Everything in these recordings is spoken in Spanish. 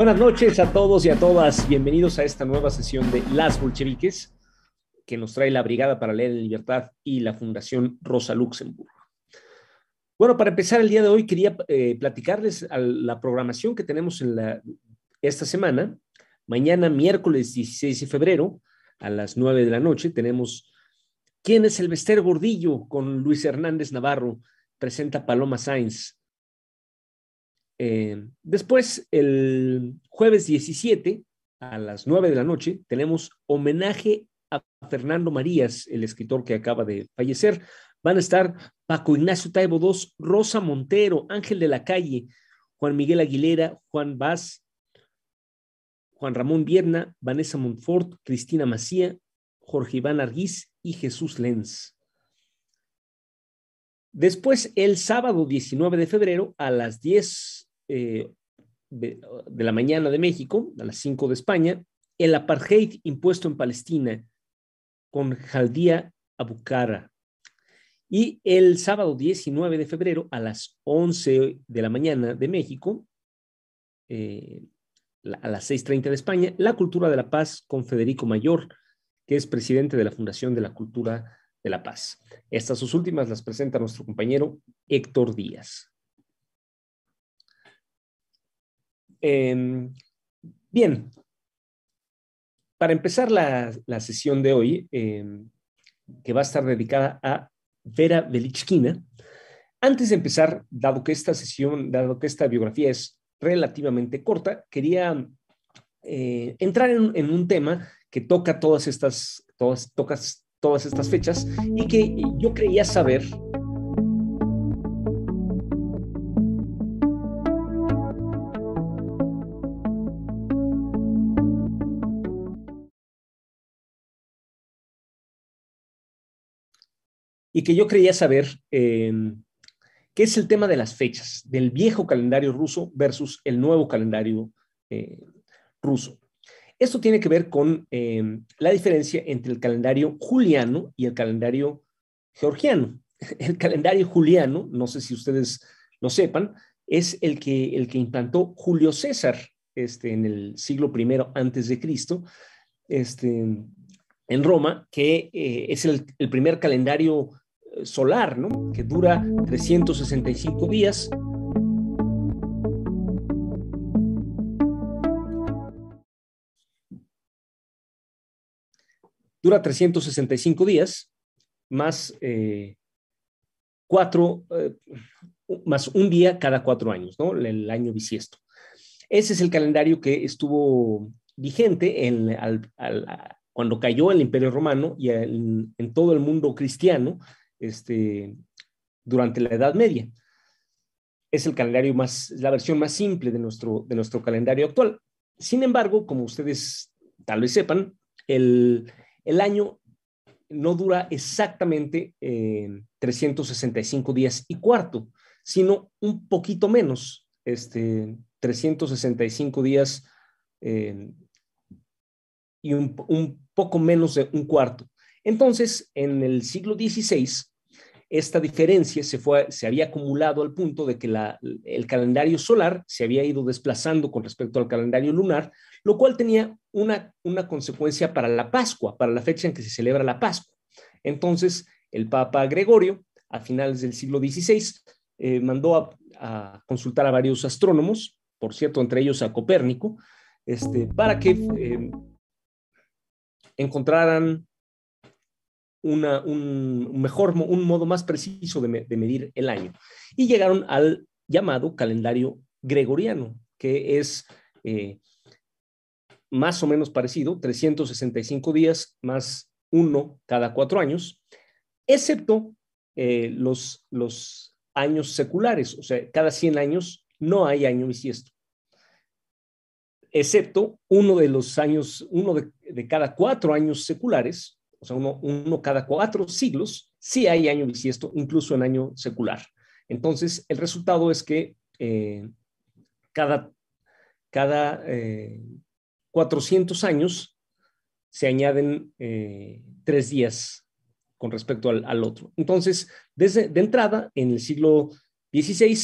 Buenas noches a todos y a todas. Bienvenidos a esta nueva sesión de Las Bolcheviques que nos trae la Brigada para Leer en Libertad y la Fundación Rosa Luxemburg. Bueno, para empezar el día de hoy quería eh, platicarles la programación que tenemos en la, esta semana. Mañana, miércoles 16 de febrero, a las 9 de la noche, tenemos ¿Quién es el Bester Gordillo? con Luis Hernández Navarro. Presenta Paloma Sainz. Eh, después, el jueves 17 a las 9 de la noche, tenemos homenaje a Fernando Marías, el escritor que acaba de fallecer. Van a estar Paco Ignacio Taibo II, Rosa Montero, Ángel de la Calle, Juan Miguel Aguilera, Juan Vaz, Juan Ramón Vierna, Vanessa Montfort, Cristina Macía, Jorge Iván Arguiz y Jesús Lenz. Después, el sábado 19 de febrero, a las 10 eh, de, la mañana de México, a las 5 de España, el apartheid impuesto en Palestina con Jaldía Abukara. Y el sábado 19 de febrero, a las 11 de la mañana de México, eh, a las 6.30 de España, La Cultura de la Paz con Federico Mayor, que es presidente de la Fundación de la Cultura de la Paz. Estas sus últimas las presenta nuestro compañero Héctor Díaz. Em, bien, para empezar la, sesión de hoy, em, que va a estar dedicada a Vera Velichkina, antes de empezar, dado que esta sesión, dado que esta biografía es relativamente corta, quería eh, entrar en, un tema que toca todas estas, todas, tocas todas estas fechas y que yo creía saber y que yo creía saber em, qué es el tema de las fechas, del viejo calendario ruso versus el nuevo calendario eh, ruso. Esto tiene que ver con em, la diferencia entre el calendario juliano y el calendario georgiano. El calendario juliano, no sé si ustedes lo sepan, es el que, el que implantó Julio César este, en el siglo I antes de Cristo, este, en Roma, que eh, es el, primer calendario eh, solar, ¿no? Que dura 365 días. Dura 365 días, más eh, cuatro, más un día cada cuatro años, ¿no? El año bisiesto. Ese es el calendario que estuvo vigente cuando cayó el Imperio Romano y en, todo el mundo cristiano este, durante la Edad Media. Es el calendario más, la versión más simple de nuestro, de nuestro calendario actual. Sin embargo, como ustedes tal vez sepan, el, año no dura exactamente 365 días y cuarto, sino un poquito menos, este, 365 días eh, y un, poco menos de un cuarto. Entonces, en el siglo XVI, esta diferencia se, fue, se había acumulado al punto de que el calendario solar se había ido desplazando con respecto al calendario lunar, lo cual tenía una, una consecuencia para la Pascua, para la fecha en que se celebra la Pascua. Entonces, el Papa Gregorio, a finales del siglo XVI, eh, mandó a, consultar a varios astrónomos, por cierto, entre ellos a Copérnico, este, para que eh, encontraran un mejor, un modo más preciso de, medir el año. Y llegaron al llamado calendario gregoriano, que es eh, más o menos parecido, 365 días más uno cada cuatro años, excepto eh, los, los años seculares, o sea, cada 100 años no hay año bisiesto excepto uno de los años, uno de, cada cuatro años seculares, o sea, uno, cada cuatro siglos, sí hay año bisiesto, incluso en año secular. Entonces, el resultado es que eh, cada, cada 400 eh, años se añaden eh, tres días con respecto al, otro. Entonces, desde de entrada, en el siglo XVI,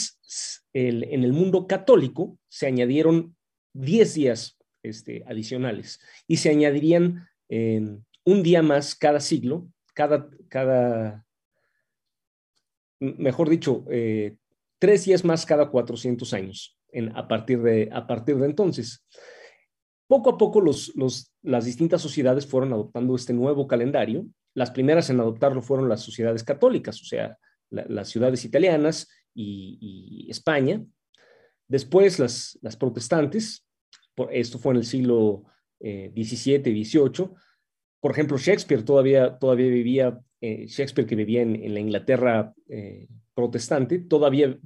en el mundo católico se añadieron 10 días este, adicionales y se añadirían un día más cada siglo, cada, cada mejor dicho, eh, tres días más cada 400 años en, a, partir de, a partir de entonces. Poco a poco los, los, las distintas sociedades fueron adoptando este nuevo calendario. Las primeras en adoptarlo fueron las sociedades católicas, o sea, las ciudades italianas y, España. Después las, las protestantes, esto fue en el siglo XVII y XVIII. Por ejemplo, Shakespeare todavía, todavía vivía, eh, Shakespeare que vivía en, la Inglaterra eh, protestante, todavía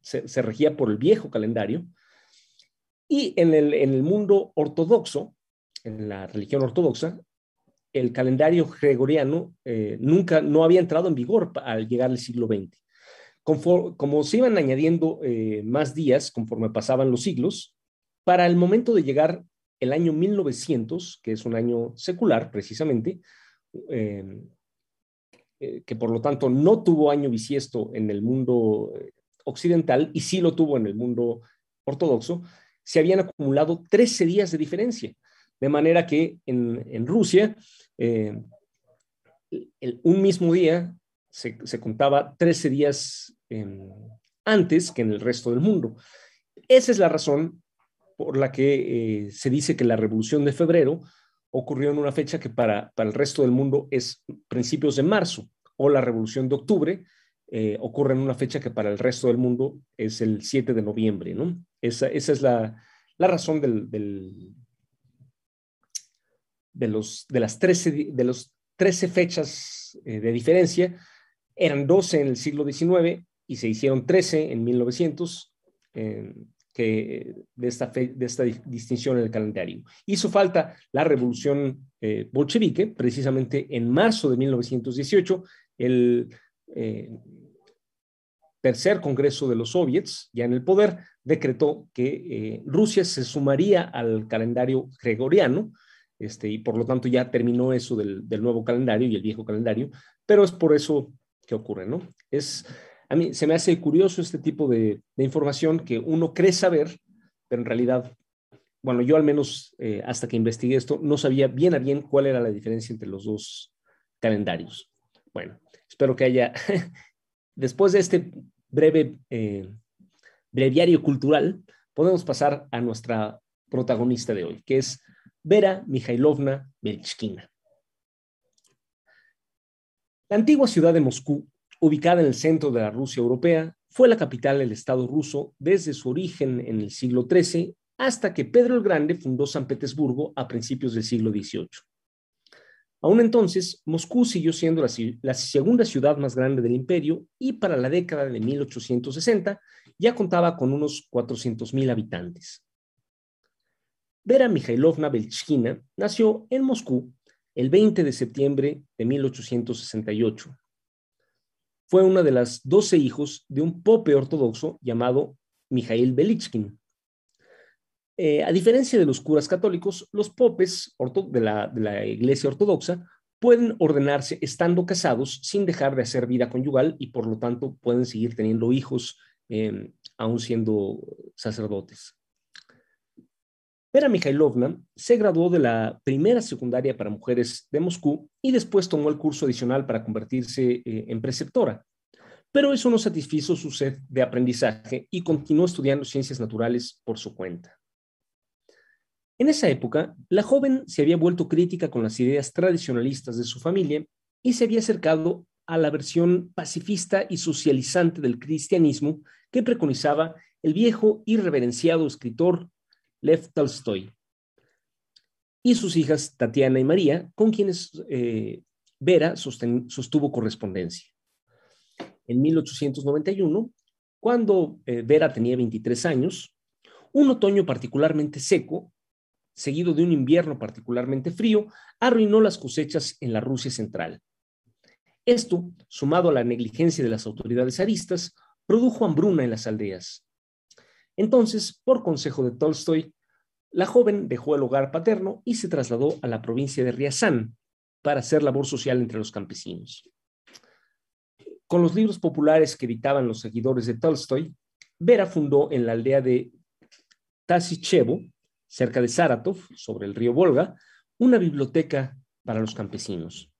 se, regía por el viejo calendario. Y en el, en el mundo ortodoxo, en la religión ortodoxa, el calendario gregoriano eh, nunca, no había entrado en vigor al llegar al siglo XX. como se iban añadiendo más días conforme pasaban los siglos, para el momento de llegar el año 1900, que es un año secular precisamente, eh, que por lo tanto no tuvo año bisiesto en el mundo occidental y sí lo tuvo en el mundo ortodoxo, se habían acumulado 13 días de diferencia. De manera que en, Rusia, eh, un mismo día se, contaba 13 días em, antes que en el resto del mundo. Esa es la razón por la que eh, se dice que la Revolución de Febrero ocurrió en una fecha que para, para el resto del mundo es principios de marzo, o la Revolución de Octubre eh, ocurre en una fecha que para el resto del mundo es el 7 de noviembre. ¿no? Esa, esa es la, la razón del, de, los, de, las 13, de los 13 fechas eh, de diferencia, eran 12 en el siglo XIX y se hicieron 13 en 1900 eh, de, esta de esta distinción en el calendario. Hizo falta la revolución eh, bolchevique, precisamente en marzo de 1918, el tercer Congreso de los Soviets, ya en el poder, decretó que Rusia se sumaría al calendario gregoriano, este, y por lo tanto ya terminó eso del, nuevo calendario y el viejo calendario, pero es por eso que ocurre, ¿no? Es, a mí se me hace curioso este tipo de, información que uno cree saber, pero en realidad, bueno, yo al menos eh, hasta que investigué esto, no sabía bien a bien cuál era la diferencia entre los dos calendarios. Bueno, espero que haya, después de este breve eh, breviario cultural, podemos pasar a nuestra protagonista de hoy, que es Vera Mikhailovna Belchkina. La antigua ciudad de Moscú, ubicada en el centro de la Rusia europea, fue la capital del Estado ruso desde su origen en el siglo XIII hasta que Pedro el Grande fundó San Petersburgo a principios del siglo XVIII. Aún entonces, Moscú siguió siendo la, segunda ciudad más grande del imperio y para la década de 1860 ya contaba con unos 400.000 habitantes. Vera Mikhailovna Belchkina nació en Moscú el 20 de septiembre de 1868. Fue una de las 12 hijos de un pope ortodoxo llamado Mikhail Belichkin. Eh, a diferencia de los curas católicos, los popes de la, iglesia ortodoxa pueden ordenarse estando casados sin dejar de hacer vida conyugal y por lo tanto pueden seguir teniendo hijos eh, aún siendo sacerdotes. Vera Mikhailovna se graduó de la primera secundaria para mujeres de Moscú y después tomó el curso adicional para convertirse eh, en preceptora. Pero eso no satisfizo su sed de aprendizaje y continuó estudiando ciencias naturales por su cuenta. En esa época, la joven se había vuelto crítica con las ideas tradicionalistas de su familia y se había acercado a la versión pacifista y socializante del cristianismo que preconizaba el viejo y reverenciado escritor Lev Tolstoy, y sus hijas Tatiana y María, con quienes eh, Vera sostuvo correspondencia. En 1891, cuando eh, Vera tenía 23 años, un otoño particularmente seco, seguido de un invierno particularmente frío, arruinó las cosechas en la Rusia central. Esto, sumado a la negligencia de las autoridades aristas, produjo hambruna en las aldeas. Entonces, por consejo de Tolstoy, la joven dejó el hogar paterno y se trasladó a la provincia de Riazán para hacer labor social entre los campesinos. Con los libros populares que editaban los seguidores de Tolstoy, Vera fundó en la aldea de Tasichevo cerca de Saratov, sobre el río Volga, una biblioteca para los campesinos.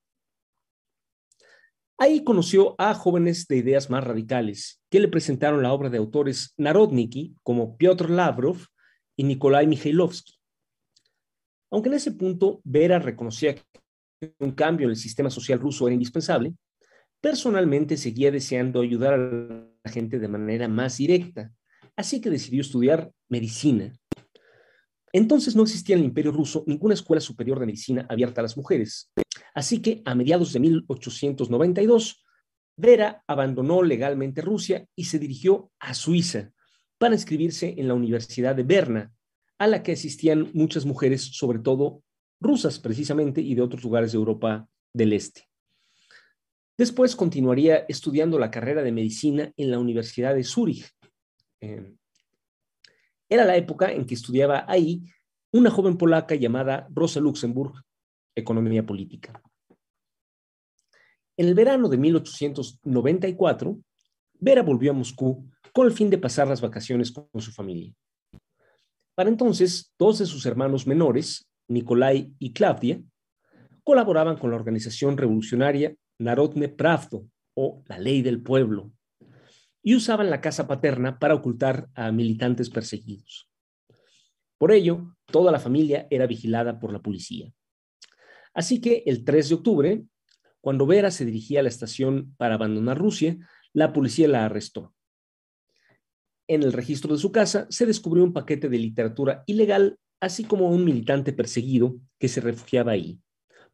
Ahí conoció a jóvenes de ideas más radicales que le presentaron la obra de autores Narodniki como Piotr Lavrov y Nikolai Mikhailovsky. Aunque en ese punto Vera reconocía que un cambio en el sistema social ruso era indispensable, personalmente seguía deseando ayudar a la gente de manera más directa, así que decidió estudiar medicina. Entonces no existía en el Imperio ruso ninguna escuela superior de medicina abierta a las mujeres, así que a mediados de 1892, Vera abandonó legalmente Rusia y se dirigió a Suiza para inscribirse en la Universidad de Berna, a la que asistían muchas mujeres, sobre todo rusas precisamente, y de otros lugares de Europa del Este. Después continuaría estudiando la carrera de medicina en la Universidad de Zúrich. Em, era la época en que estudiaba ahí una joven polaca llamada Rosa Luxemburg, economía política. En el verano de 1894, Vera volvió a Moscú con el fin de pasar las vacaciones con su familia. Para entonces, dos de sus hermanos menores, Nikolai y Claudia, colaboraban con la organización revolucionaria Narodne Pravdo, o la ley del pueblo, y usaban la casa paterna para ocultar a militantes perseguidos. Por ello, toda la familia era vigilada por la policía. Así que el 3 de octubre, cuando Vera se dirigía a la estación para abandonar Rusia, la policía la arrestó en el registro de su casa se descubrió un paquete de literatura ilegal, así como un militante perseguido que se refugiaba ahí,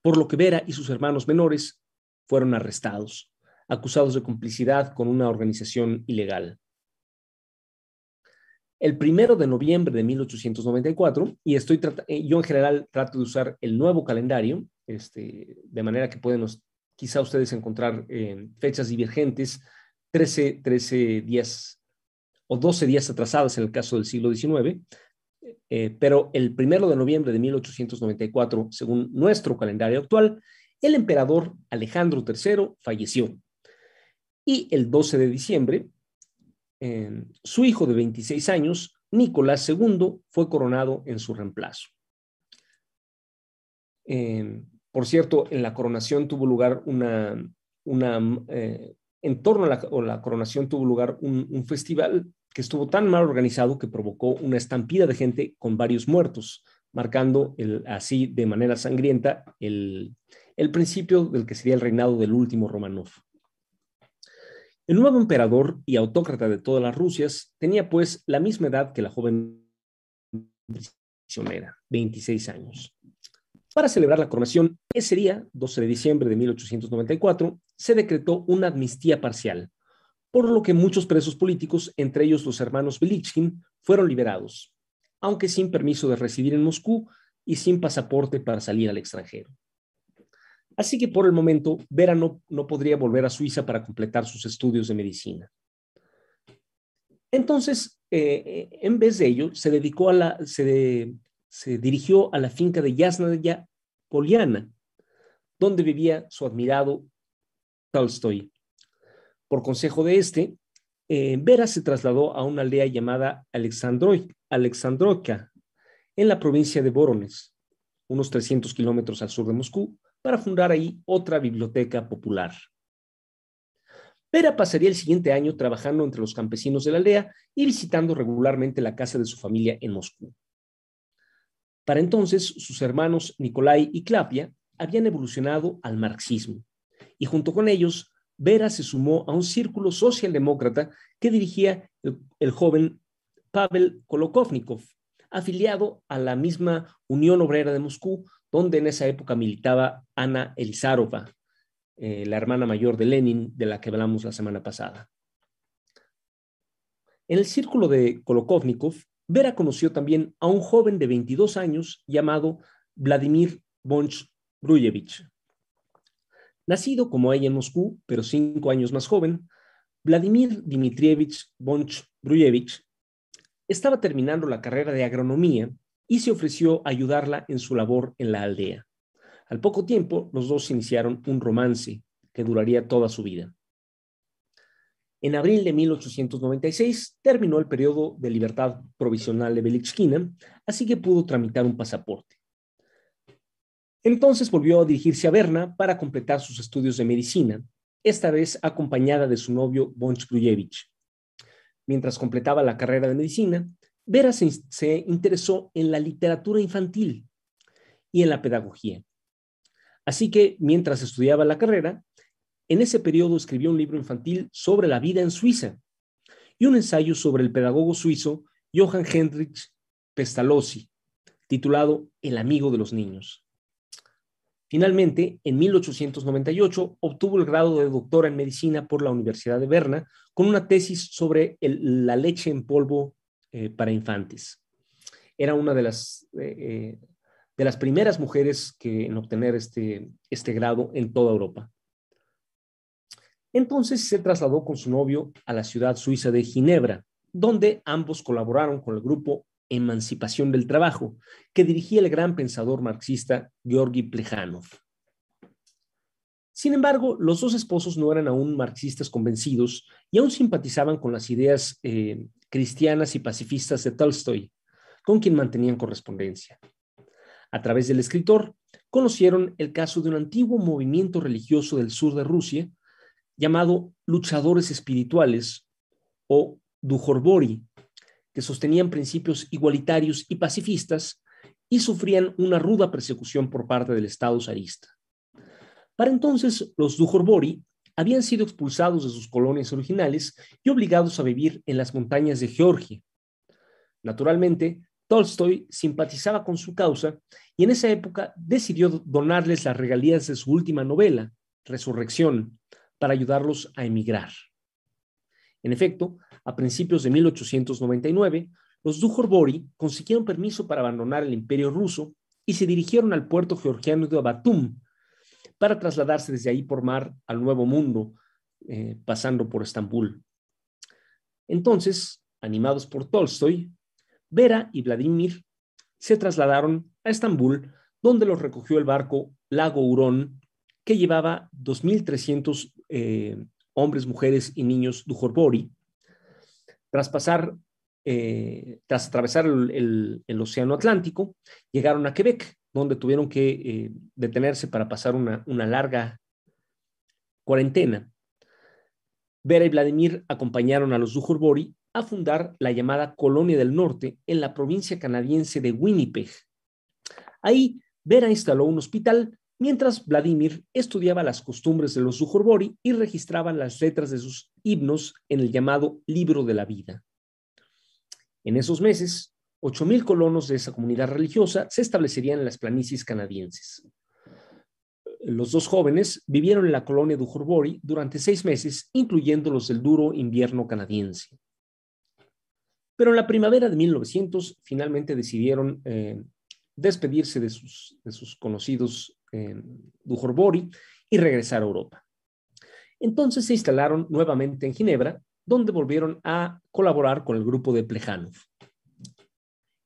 por lo que Vera y sus hermanos menores fueron arrestados, acusados de complicidad con una organización ilegal. El primero de noviembre de 1894, y estoy eh, yo en general trato de usar el nuevo calendario, este, de manera que pueden quizá ustedes encontrar eh, fechas divergentes, 13, 13 días o 12 días atrasadas en el caso del siglo XIX, eh, pero el primero de noviembre de 1894, según nuestro calendario actual, el emperador Alejandro III falleció. Y el 12 de diciembre, su hijo de 26 años, Nicolás II, fue coronado en su reemplazo. por cierto, en la coronación tuvo lugar una, eh, en torno a la, coronación tuvo lugar un, festival que estuvo tan mal organizado que provocó una estampida de gente con varios muertos, marcando así de manera sangrienta el, principio del que sería el reinado del último Romanov. El nuevo emperador y autócrata de todas las Rusias tenía pues la misma edad que la joven prisionera, 26 años. Para celebrar la coronación, ese día, 12 de diciembre de 1894, se decretó una amnistía parcial, por lo que muchos presos políticos, entre ellos los hermanos Belichkin, fueron liberados, aunque sin permiso de residir en Moscú y sin pasaporte para salir al extranjero. Así que por el momento, Vera no, podría volver a Suiza para completar sus estudios de medicina. Entonces, eh, en vez de ello, se dedicó a la, se, se dirigió a la finca de Yasnaya Poliana, donde vivía su admirado Tolstoy. Por consejo de este, eh, Vera se trasladó a una aldea llamada Alexandroika, en la provincia de Voronezh, unos 300 kilómetros al sur de Moscú, para fundar ahí otra biblioteca popular. Vera pasaría el siguiente año trabajando entre los campesinos de la aldea y visitando regularmente la casa de su familia en Moscú. Para entonces, sus hermanos Nicolai y Clapia habían evolucionado al marxismo, y junto con ellos Vera se sumó a un círculo socialdemócrata que dirigía el, joven Pavel Kolokovnikov, afiliado a la misma Unión Obrera de Moscú, donde en esa época militaba Ana Elizarova, eh, la hermana mayor de Lenin, de la que hablamos la semana pasada. En el círculo de Kolokovnikov, Vera conoció también a un joven de 22 años llamado Vladimir Bonch Bruyevich, Nacido como ella en Moscú, pero cinco años más joven, Vladimir Dmitrievich Bonch Bruyevich estaba terminando la carrera de agronomía y se ofreció a ayudarla en su labor en la aldea. Al poco tiempo, los dos iniciaron un romance que duraría toda su vida. En abril de 1896 terminó el periodo de libertad provisional de Belichkina, así que pudo tramitar un pasaporte. Entonces volvió a dirigirse a Berna para completar sus estudios de medicina, esta vez acompañada de su novio Bonch Brujevich. Mientras completaba la carrera de medicina, Vera se, se interesó en la literatura infantil y en la pedagogía. Así que mientras estudiaba la carrera, en ese periodo escribió un libro infantil sobre la vida en Suiza y un ensayo sobre el pedagogo suizo Johann Heinrich Pestalozzi, titulado El amigo de los niños. Finalmente, en 1898 obtuvo el grado de doctora en medicina por la Universidad de Berna con una tesis sobre la leche en polvo eh, para infantes. Era una de las, eh, eh, de las primeras mujeres que, en obtener este, este grado en toda Europa. Entonces se trasladó con su novio a la ciudad suiza de Ginebra, donde ambos colaboraron con el grupo Emancipación del Trabajo, que dirigía el gran pensador marxista Georgi Plejanov. Sin embargo, los dos esposos no eran aún marxistas convencidos y aún simpatizaban con las ideas eh, cristianas y pacifistas de Tolstoy, con quien mantenían correspondencia. A través del escritor, conocieron el caso de un antiguo movimiento religioso del sur de Rusia llamado luchadores espirituales o Dujorbori, que sostenían principios igualitarios y pacifistas y sufrían una ruda persecución por parte del Estado zarista. Para entonces, los Dujorbori habían sido expulsados de sus colonias originales y obligados a vivir en las montañas de Georgia. Naturalmente, Tolstoy simpatizaba con su causa y en esa época decidió donarles las regalías de su última novela, Resurrección, para ayudarlos a emigrar. En efecto, a principios de 1899, los Dujorbori consiguieron permiso para abandonar el imperio ruso y se dirigieron al puerto georgiano de Batum para trasladarse desde ahí por mar al Nuevo Mundo, eh, pasando por Estambul. Entonces, animados por Tolstoy, Vera y Vladimir se trasladaron a Estambul, donde los recogió el barco Lago Hurón que llevaba 2.300 eh, hombres, mujeres y niños Dujorbori. Tras eh, tras atravesar el, Océano Atlántico, llegaron a Quebec, donde tuvieron que eh, detenerse para pasar una, una larga cuarentena. Vera y Vladimir acompañaron a los Dujorbori a fundar la llamada Colonia del Norte en la provincia canadiense de Winnipeg. Ahí, Vera instaló un hospital mientras Vladimir estudiaba las costumbres de los Sujorbori y registraba las letras de sus himnos en el llamado Libro de la Vida. En esos meses, 8.000 colonos de esa comunidad religiosa se establecerían en las planicies canadienses. Los dos jóvenes vivieron en la colonia de Ujorbori durante seis meses, incluyendo los del duro invierno canadiense. Pero en la primavera de 1900 finalmente decidieron eh, despedirse de sus, de sus conocidos Dujorbori y regresar a Europa. Entonces se instalaron nuevamente en Ginebra, donde volvieron a colaborar con el grupo de Plejanov.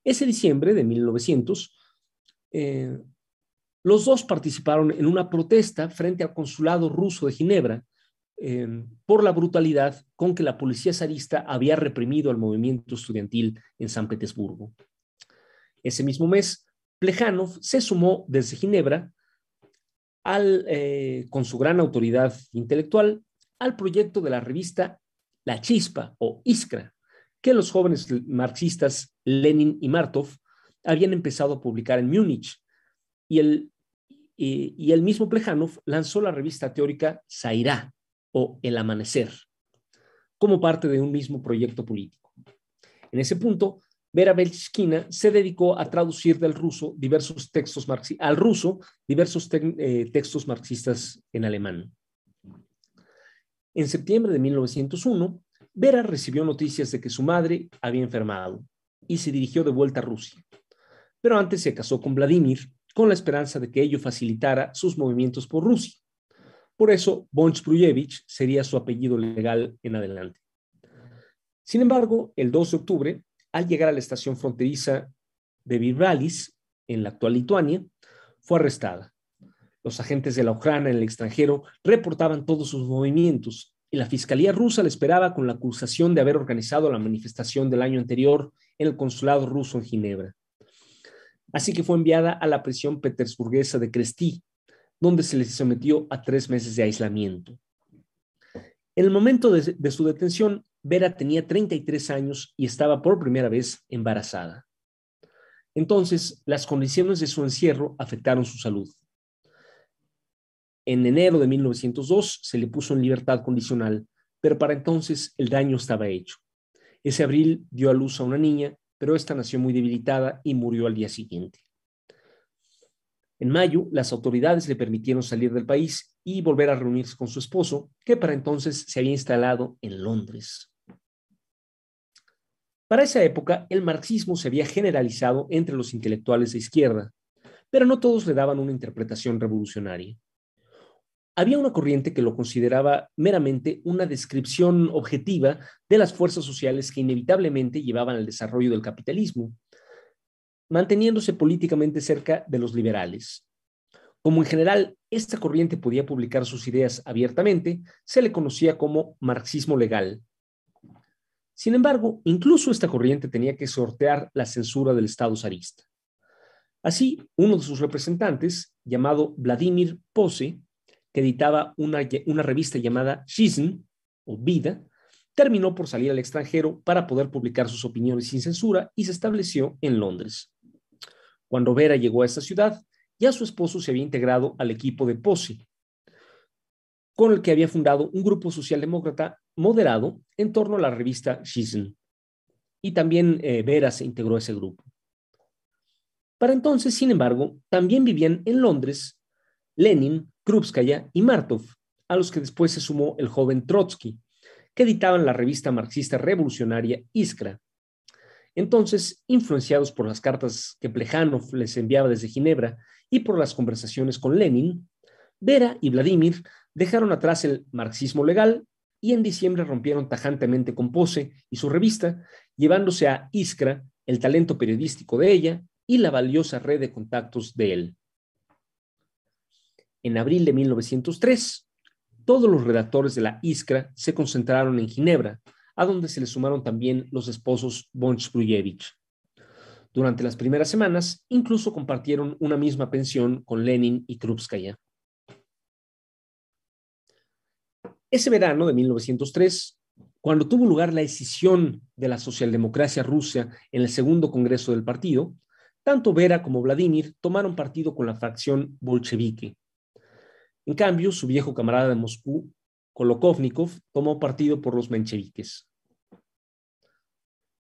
Ese diciembre de 1900, eh, los dos participaron en una protesta frente al consulado ruso de Ginebra eh, por la brutalidad con que la policía zarista había reprimido al movimiento estudiantil en San Petersburgo. Ese mismo mes, Plejanov se sumó desde Ginebra eh, con su gran autoridad intelectual al proyecto de la revista La Chispa o Iskra, que los jóvenes marxistas Lenin y Martov habían empezado a publicar en Múnich. Y el, y, el mismo Plejanov lanzó la revista teórica Zairá o El Amanecer, como parte de un mismo proyecto político. En ese punto, Vera Belchkina se dedicó a traducir del ruso diversos textos al ruso diversos eh, textos marxistas en alemán. En septiembre de 1901, Vera recibió noticias de que su madre había enfermado y se dirigió de vuelta a Rusia. Pero antes se casó con Vladimir con la esperanza de que ello facilitara sus movimientos por Rusia. Por eso, von Sprujevich sería su apellido legal en adelante. Sin embargo, el 2 de octubre, al llegar a la estación fronteriza de Virbalis, en la actual Lituania, fue arrestada. Los agentes de la Ucrania en el extranjero reportaban todos sus movimientos y la Fiscalía rusa le esperaba con la acusación de haber organizado la manifestación del año anterior en el consulado ruso en Ginebra. Así que fue enviada a la prisión petersburguesa de Kresti, donde se le sometió a tres meses de aislamiento. En el momento de su detención, Vera tenía 33 años y estaba por primera vez embarazada. Entonces, las condiciones de su encierro afectaron su salud. En enero de 1902 se le puso en libertad condicional, pero para entonces el daño estaba hecho. Ese abril dio a luz a una niña, pero esta nació muy debilitada y murió al día siguiente. En mayo, las autoridades le permitieron salir del país y volver a reunirse con su esposo, que para entonces se había instalado en Londres. Para esa época, el marxismo se había generalizado entre los intelectuales de izquierda, pero no todos le daban una interpretación revolucionaria. Había una corriente que lo consideraba meramente una descripción objetiva de las fuerzas sociales que inevitablemente llevaban al desarrollo del capitalismo, manteniéndose políticamente cerca de los liberales. Como en general esta corriente podía publicar sus ideas abiertamente, se le conocía como marxismo legal. Sin embargo, incluso esta corriente tenía que sortear la censura del Estado zarista. Así, uno de sus representantes, llamado Vladimir Pose, que editaba una, revista llamada Shizn, o Vida, terminó por salir al extranjero para poder publicar sus opiniones sin censura y se estableció en Londres. Cuando Vera llegó a esta ciudad, ya su esposo se había integrado al equipo de Posse, con el que había fundado un grupo socialdemócrata moderado en torno a la revista Shizn. Y también eh, Vera se integró a ese grupo. Para entonces, sin embargo, también vivían en Londres Lenin, Krupskaya y Martov, a los que después se sumó el joven Trotsky, que editaban la revista marxista revolucionaria Iskra. Entonces, influenciados por las cartas que Plejanov les enviaba desde Ginebra y por las conversaciones con Lenin, Vera y Vladimir dejaron atrás el marxismo legal y en diciembre rompieron tajantemente con Pose y su revista, llevándose a Iskra el talento periodístico de ella y la valiosa red de contactos de él. En abril de 1903, todos los redactores de la Iskra se concentraron en Ginebra, a donde se le sumaron también los esposos von Sprujevich. Durante las primeras semanas, incluso compartieron una misma pensión con Lenin y Krupskaya. Ese verano de 1903, cuando tuvo lugar la decisión de la socialdemocracia rusa en el segundo congreso del partido, tanto Vera como Vladimir tomaron partido con la fracción bolchevique. En cambio, su viejo camarada de Moscú, Kolokovnikov, tomó partido por los mencheviques.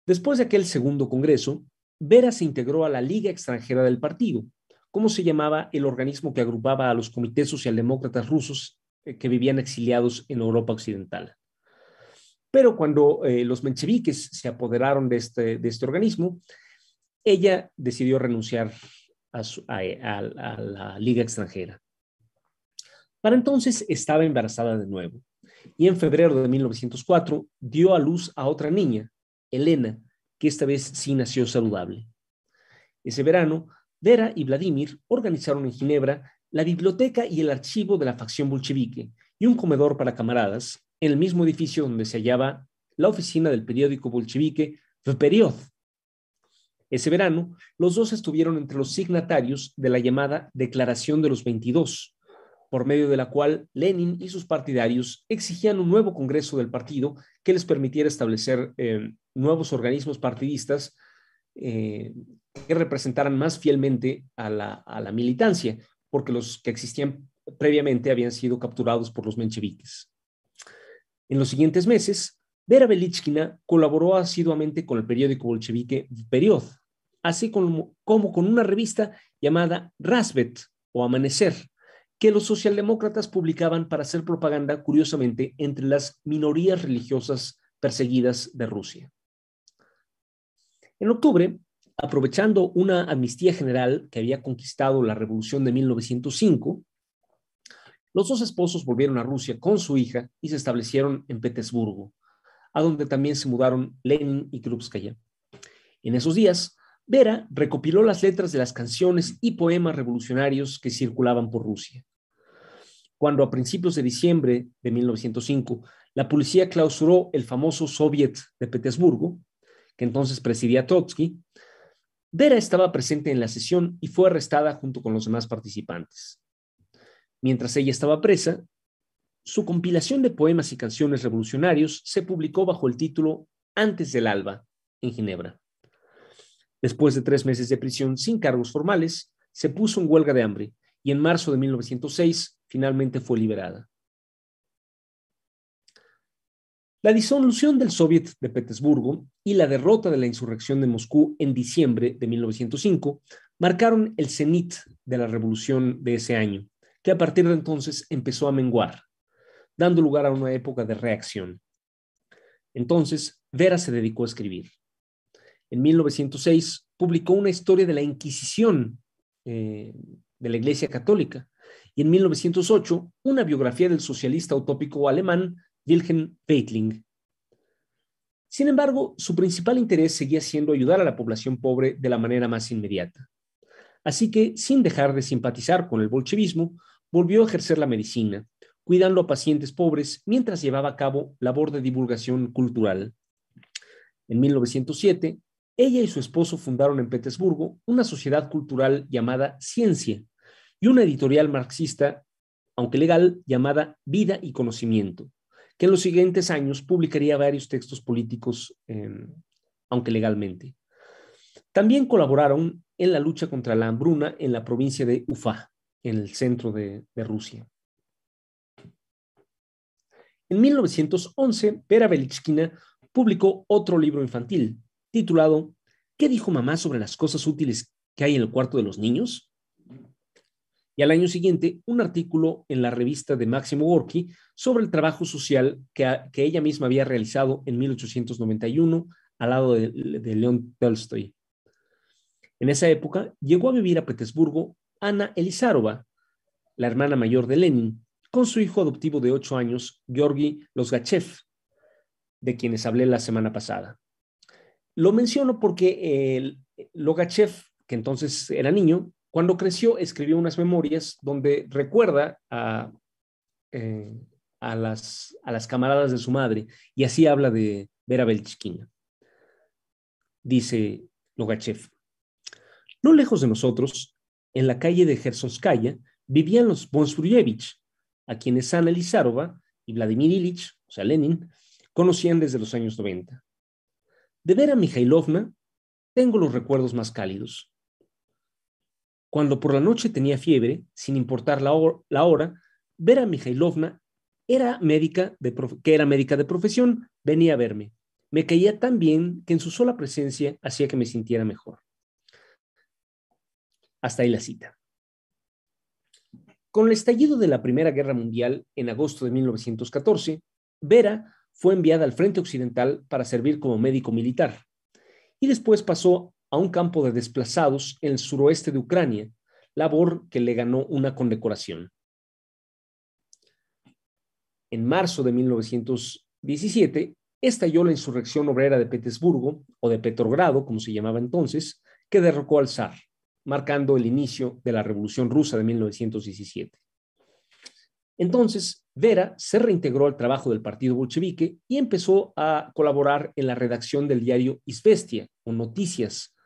Después de aquel segundo congreso, Vera se integró a la Liga Extranjera del Partido, como se llamaba el organismo que agrupaba a los comités socialdemócratas rusos que vivían exiliados en Europa Occidental. Pero cuando eh, los mencheviques se apoderaron de este, de este organismo, ella decidió renunciar a la Liga Extranjera. Para entonces estaba embarazada de nuevo y en febrero de 1904 dio a luz a otra niña, Elena, que esta vez sí nació saludable. Ese verano, Vera y Vladimir organizaron en Ginebra la biblioteca y el archivo de la facción bolchevique y un comedor para camaradas en el mismo edificio donde se hallaba la oficina del periódico bolchevique Vperiod. Ese verano, los dos estuvieron entre los signatarios de la llamada Declaración de los 22, por medio de la cual Lenin y sus partidarios exigían un nuevo Congreso del partido que les permitiera establecer eh, nuevos organismos partidistas eh, que representaran más fielmente a la, a la, militancia, porque los que existían previamente habían sido capturados por los mencheviques. En los siguientes meses, Vera Belichkina colaboró asiduamente con el periódico bolchevique Period, así como, como con una revista llamada Rasvet o Amanecer, que los socialdemócratas publicaban para hacer propaganda, curiosamente, entre las minorías religiosas perseguidas de Rusia. En octubre, aprovechando una amnistía general que había conquistado la revolución de 1905, los dos esposos volvieron a Rusia con su hija y se establecieron en Petersburgo, a donde también se mudaron Lenin y Krupskaya. En esos días, Vera recopiló las letras de las canciones y poemas revolucionarios que circulaban por Rusia cuando a principios de diciembre de 1905 la policía clausuró el famoso Soviet de Petersburgo, que entonces presidía Trotsky. Vera estaba presente en la sesión y fue arrestada junto con los demás participantes. Mientras ella estaba presa, su compilación de poemas y canciones revolucionarios se publicó bajo el título Antes del Alba, en Ginebra. Después de tres meses de prisión sin cargos formales, se puso en huelga de hambre y en marzo de 1906 finalmente fue liberada. La disolución del Soviet de Petersburgo y la derrota de la insurrección de Moscú en diciembre de 1905 marcaron el cenit de la revolución de ese año, que a partir de entonces empezó a menguar, dando lugar a una época de reacción. Entonces, Vera se dedicó a escribir. En 1906 publicó una historia de la Inquisición eh, de la Iglesia Católica y en 1908 una biografía del socialista utópico alemán Wilhelm Weitling. Sin embargo, su principal interés seguía siendo ayudar a la población pobre de la manera más inmediata. Así que, sin dejar de simpatizar con el bolchevismo, volvió a ejercer la medicina, cuidando a pacientes pobres mientras llevaba a cabo labor de divulgación cultural. En 1907, ella y su esposo fundaron en Petersburgo una sociedad cultural llamada Ciencia y una editorial marxista, aunque legal, llamada Vida y Conocimiento, que en los siguientes años publicaría varios textos políticos, em, aunque legalmente. También colaboraron en la lucha contra la hambruna en la provincia de Ufa, en el centro de, Rusia. En 1911, Vera Belichkina publicó otro libro infantil, titulado ¿Qué dijo mamá sobre las cosas útiles que hay en el cuarto de los niños? Y al año siguiente, un artículo en la revista de Máximo Gorky sobre el trabajo social que, ella misma había realizado en 1891 al lado de, de León Tolstoy. En esa época llegó a vivir a Petersburgo Ana Elizarova, la hermana mayor de Lenin, con su hijo adoptivo de ocho años, Georgi Losgachev, de quienes hablé la semana pasada. Lo menciono porque el Logachev, que entonces era niño, cuando creció escribió unas memorias donde recuerda a, eh, a, las, a las camaradas de su madre y así habla de Vera Belchkina. Dice Logachev, no lejos de nosotros, en la calle de Gersonskaya, vivían los Bonsfruyevich, a quienes Ana Elizarova y Vladimir Ilich, o sea, Lenin, conocían desde los años 90. De Vera Mikhailovna, tengo los recuerdos más cálidos. Cuando por la noche tenía fiebre, sin importar la, hora, Vera Mikhailovna era médica que era médica de profesión, venía a verme. Me caía tan bien que en su sola presencia hacía que me sintiera mejor. Hasta ahí la cita. Con el estallido de la Primera Guerra Mundial en agosto de 1914, Vera fue enviada al Frente Occidental para servir como médico militar y después pasó a un campo de desplazados en el suroeste de Ucrania, labor que le ganó una condecoración. En marzo de 1917 estalló la insurrección obrera de Petersburgo, o de Petrogrado, como se llamaba entonces, que derrocó al zar marcando el inicio de la Revolución Rusa de 1917. Entonces, Vera se reintegró al trabajo del partido bolchevique y empezó a colaborar en la redacción del diario Izvestia, o Noticias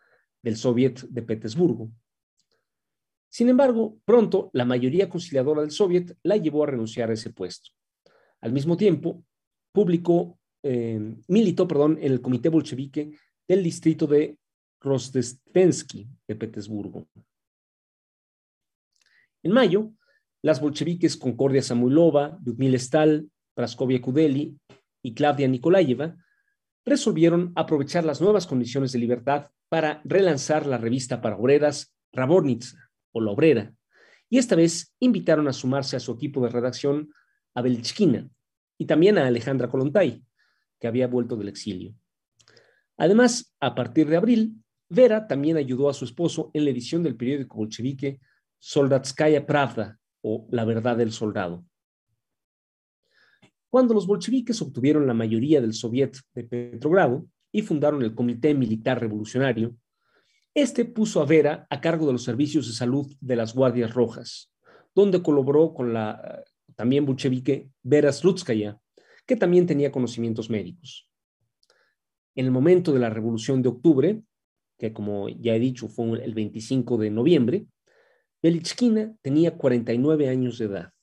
del Soviet de Petersburgo. Sin embargo, pronto la mayoría conciliadora del Soviet la llevó a renunciar a ese puesto. Al mismo tiempo, publicó, eh, militó perdón, en el Comité Bolchevique del distrito de Rostestensky de Petersburgo. En mayo, las bolcheviques Concordia Samuilova, Lyudmila Stal, Praskovia Kudeli y Claudia Nikolayeva resolvieron aprovechar las nuevas condiciones de libertad para relanzar la revista para obreras Rabornitsa o La Obrera, y esta vez invitaron a sumarse a su equipo de redacción a Belchkina y también a Alejandra Kolontay, que había vuelto del exilio. Además, a partir de abril, Vera también ayudó a su esposo en la edición del periódico bolchevique Soldatskaya Pravda o La Verdad del Soldado. Cuando los bolcheviques obtuvieron la mayoría del Soviet de Petrogrado y fundaron el Comité Militar Revolucionario, este puso a Vera a cargo de los servicios de salud de las Guardias Rojas, donde colaboró con la también bolchevique Vera Slutskaya, que también tenía conocimientos médicos. En el momento de la Revolución de Octubre, que como ya he dicho fue el 25 de noviembre, Belichkina tenía 49 años de edad.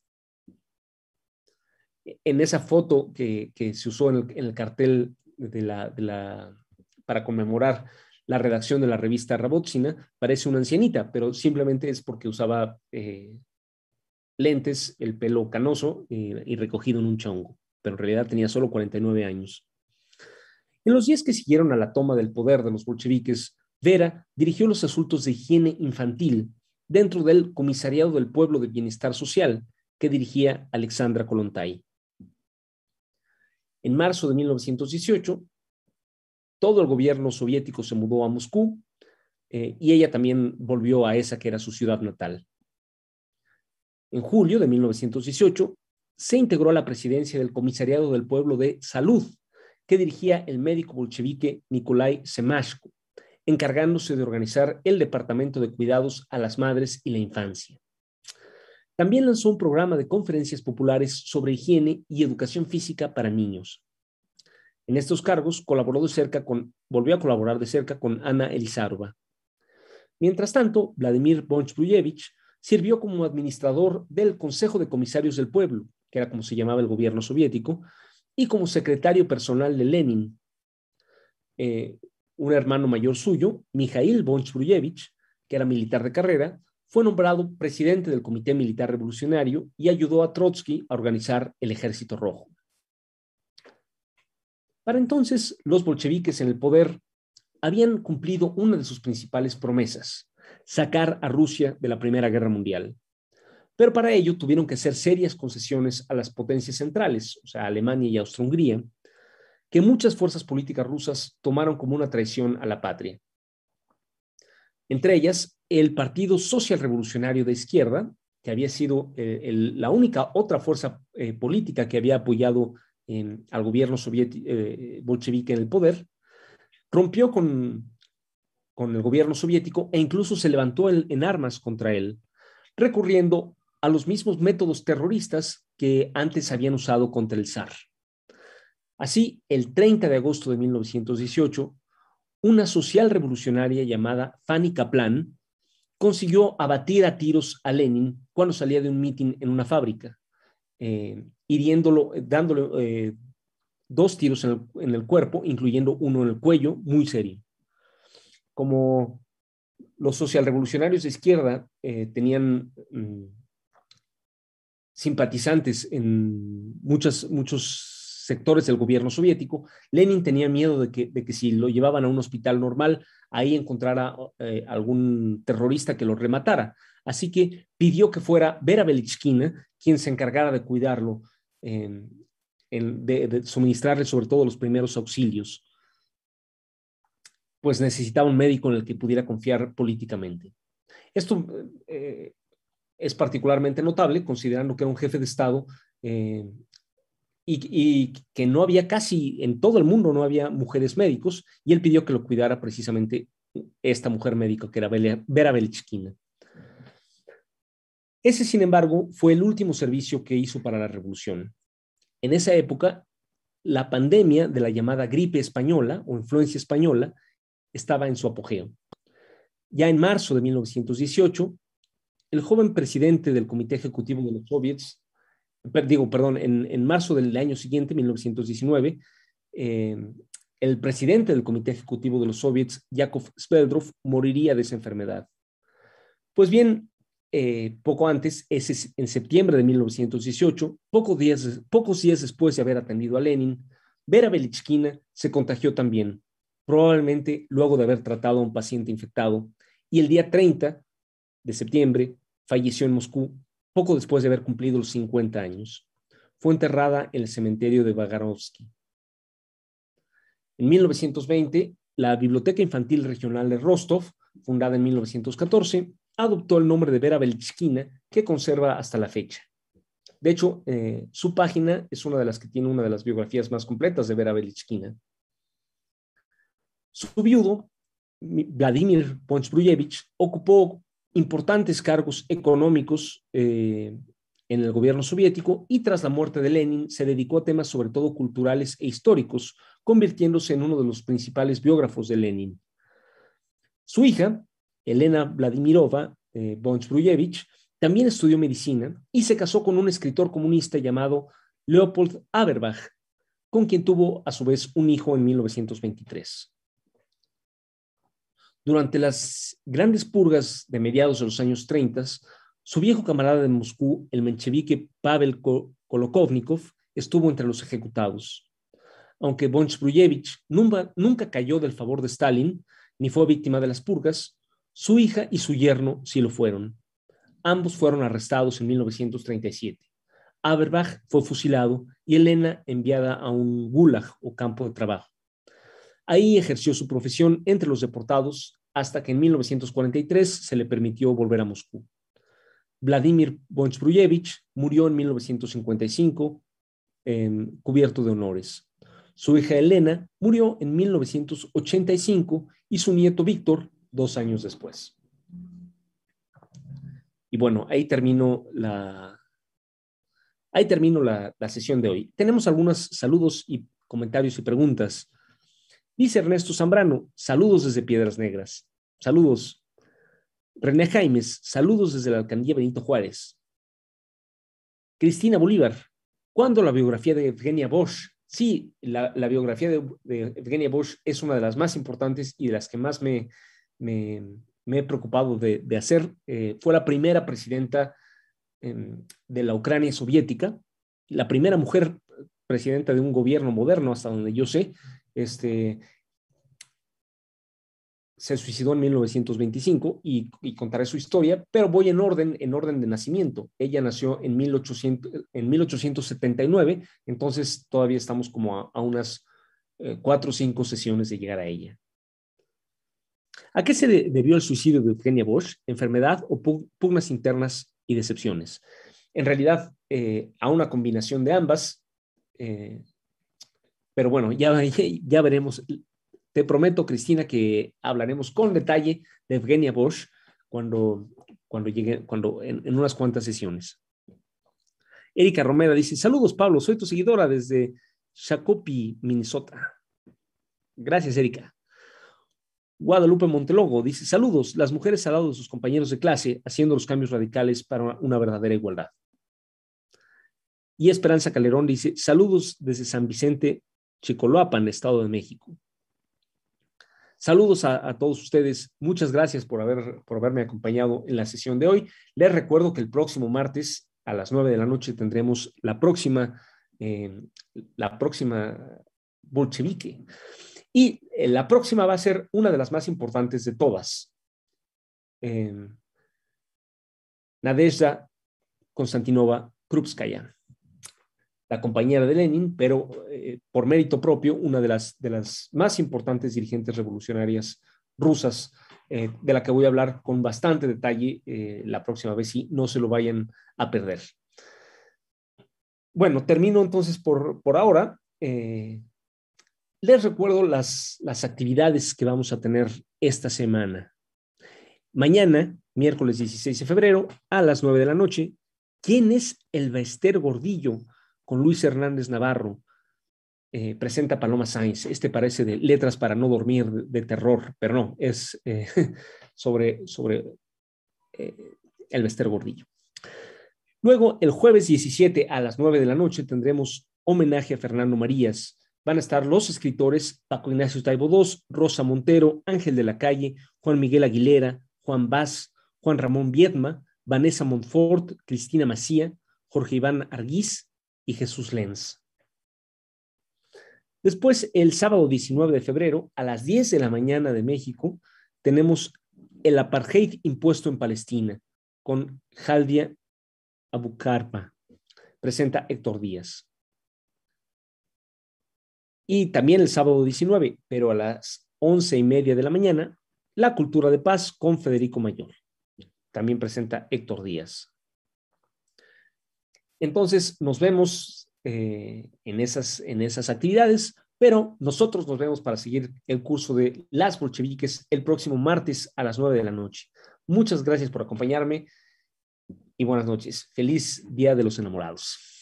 En esa foto que, se usó en el, cartel para conmemorar la redacción de la revista Rabotzina, parece una ancianita, pero simplemente es porque usaba eh, lentes, el pelo canoso eh, y recogido en un chongo, pero en realidad tenía solo 49 años. En los días que siguieron a la toma del poder de los bolcheviques, Vera dirigió los asuntos de higiene infantil dentro del Comisariado del Pueblo de Bienestar Social que dirigía Alexandra Kolontai. En marzo de 1918, todo el gobierno soviético se mudó a Moscú eh, y ella también volvió a esa que era su ciudad natal. En julio de 1918, se integró a la presidencia del Comisariado del Pueblo de Salud, que dirigía el médico bolchevique Nikolai Semashko, encargándose de organizar el Departamento de Cuidados a las Madres y la Infancia. También lanzó un programa de conferencias populares sobre higiene y educación física para niños. En estos cargos colaboró de cerca con, volvió a colaborar de cerca con Ana Elizarova. Mientras tanto, Vladimir Bonch-Bruyevich sirvió como administrador del Consejo de Comisarios del Pueblo, que era como se llamaba el gobierno soviético, y como secretario personal de Lenin. Eh, un hermano mayor suyo, Mikhail Bonch-Bruyevich, que era militar de carrera, fue nombrado presidente del Comité Militar Revolucionario y ayudó a Trotsky a organizar el Ejército Rojo. Para entonces, los bolcheviques en el poder habían cumplido una de sus principales promesas, sacar a Rusia de la Primera Guerra Mundial. Pero para ello tuvieron que hacer serias concesiones a las potencias centrales, o sea, Alemania y Austria-Hungría, que muchas fuerzas políticas rusas tomaron como una traición a la patria. Entre ellas, el Partido Social Revolucionario de Izquierda, que había sido eh, la única otra fuerza eh, política que había apoyado al gobierno eh, bolchevique en el poder, rompió con, con el gobierno soviético e incluso se levantó en armas contra él, recurriendo a los mismos métodos terroristas que antes habían usado contra el zar. Así, el 30 de agosto de 1918, una social revolucionaria llamada Fanny Kaplan consiguió abatir a tiros a Lenin cuando salía de un mitin en una fábrica, eh, hiriéndolo, dándole eh, dos tiros en el cuerpo, incluyendo uno en el cuello, muy serio. Como los socialrevolucionarios de izquierda eh, tenían mm, simpatizantes en muchos sectores del gobierno soviético, Lenin tenía miedo de que, si lo llevaban a un hospital normal, ahí encontrara eh, algún terrorista que lo rematara. Así que pidió que fuera Vera Belichkina quien se encargara de cuidarlo, de suministrarle sobre todo los primeros auxilios pues necesitaba un médico en el que pudiera confiar políticamente. Esto eh, es particularmente notable considerando que era un jefe de Estado eh, y, que no había casi en todo el mundo, no había mujeres médicos, y él pidió que lo cuidara precisamente esta mujer médica, que era Vera Belichkina. Ese, sin embargo, fue el último servicio que hizo para la revolución. En esa época, la pandemia de la llamada gripe española o influencia española estaba en su apogeo. Ya en marzo de 1918, el joven presidente del Comité Ejecutivo de los Soviets, digo, perdón, en, marzo del año siguiente, 1919, eh, el presidente del Comité Ejecutivo de los Soviets, Yakov Sveldrov, moriría de esa enfermedad. Pues bien, eh, poco antes, ese, en septiembre de 1918, pocos días, pocos días después de haber atendido a Lenin, Vera Belichkina se contagió también probablemente luego de haber tratado a un paciente infectado, y el día 30 de septiembre falleció en Moscú, poco después de haber cumplido los 50 años. Fue enterrada en el cementerio de Vagarovsky. En 1920, la Biblioteca Infantil Regional de Rostov, fundada en 1914, adoptó el nombre de Vera Belichkina, que conserva hasta la fecha. De hecho, eh, su página es una de las que tiene una de las biografías más completas de Vera Belichkina. Su viudo, Vladimir Ponchbruyevich, ocupó importantes cargos económicos eh, en el gobierno soviético y tras la muerte de Lenin se dedicó a temas sobre todo culturales e históricos, convirtiéndose en uno de los principales biógrafos de Lenin. Su hija, Elena Vladimirova eh, también estudió medicina y se casó con un escritor comunista llamado Leopold Aberbach, con quien tuvo a su vez un hijo en 1923. Durante las grandes purgas de mediados de los años 30, su viejo camarada de Moscú, el menchevique Pavel Kolokovnikov, estuvo entre los ejecutados. Aunke von nunca, nunca cayó del favor de Stalin ni fue víctima de las purgas, su hija y su yerno sí lo fueron. Ambos fueron arrestados en 1937. Aberbach fue fusilado y Elena enviada a un gulag o campo de trabajo. Ahí ejerció su profesión entre los deportados hasta que en 1943 se le permitió volver a Moscú. Vladimir Bonchbruyevich murió en 1955 cubierto de honores. Su hija Elena murió en 1985 y su nieto Víctor dos años después. Y bueno, ahí termino la, ahí la, la sesión de hoy. Tenemos algunos saludos y comentarios y preguntas. Dice Ernesto Zambrano, saludos desde Piedras Negras. Saludos. René Jaimes, saludos desde la alcaldía Benito Juárez. Cristina Bolívar, ¿cuándo la biografía de Evgenia Bosch? Sí, la, biografía de, Evgenia Bosch es una de las más importantes y de las que más me, me, he preocupado de, hacer. Eh, fue la primera presidenta em, de la Ucrania soviética, la primera mujer presidenta de un gobierno moderno, hasta donde yo sé, este, se suicidó en 1925 y, contaré su historia, pero voy en orden, en orden de nacimiento. Ella nació en, 1800, en 1879, entonces todavía estamos como a, unas eh, cuatro o cinco sesiones de llegar a ella. ¿A qué se debió el suicidio de Eugenia Bosch? ¿Enfermedad o pugnas internas y decepciones? En realidad, eh, a una combinación de ambas, eh, pero bueno, ya, ya veremos. Te prometo, Cristina, que hablaremos con detalle de Evgenia Bosch cuando, cuando llegue, cuando en, unas cuantas sesiones. Erika Romera dice, saludos Pablo, soy tu seguidora desde Shakopee, Minnesota. Gracias, Erika. Guadalupe Montelogo dice, saludos, las mujeres al lado de sus compañeros de clase, haciendo los cambios radicales para una verdadera igualdad. Y Esperanza Calderón dice, saludos desde San Vicente, Chicoloapan, Estado de México. Saludos a, todos ustedes. Muchas gracias por, haber, por haberme acompañado en la sesión de hoy. Les recuerdo que el próximo martes a las nueve de la noche tendremos la próxima, eh, la próxima bolchevique. Y eh, la próxima va a ser una de las más importantes de todas. Eh, Nadezhda Konstantinova Krupskaya la compañera de Lenin, pero eh, por mérito propio, una de las, de las más importantes dirigentes revolucionarias rusas, eh, de la que voy a hablar con bastante detalle eh, la próxima vez y no se lo vayan a perder. Bueno, termino entonces por, por ahora. les recuerdo las, las actividades que vamos a tener esta semana. Mañana, miércoles 16 de febrero, a las 9 de la noche, ¿quién es el Bester Gordillo? Con Luis Hernández Navarro, eh, presenta Paloma Sainz. Este parece de letras para no dormir de, terror, pero no, es eh, sobre, sobre eh, el Bester Gordillo. Luego, el jueves 17 a las 9 de la noche tendremos homenaje a Fernando Marías. Van a estar los escritores Paco Ignacio Taibo II, Rosa Montero, Ángel de la Calle, Juan Miguel Aguilera, Juan Vaz, Juan Ramón Viedma, Vanessa Montfort, Cristina Macía, Jorge Iván Arguiz, y Jesús Lenz. Después, el sábado 19 de febrero, a las 10 de la mañana de México, tenemos el apartheid impuesto en Palestina con Jaldia Abucarpa. Presenta Héctor Díaz. Y también el sábado 19, pero a las 11 y media de la mañana, La Cultura de Paz con Federico Mayor. También presenta Héctor Díaz. Entonces, nos vemos eh, en, esas, en esas actividades, pero nosotros nos vemos para seguir el curso de las bolcheviques el próximo martes a las 9 de la noche. Muchas gracias por acompañarme. y buenas noches. Feliz Día de los Enamorados.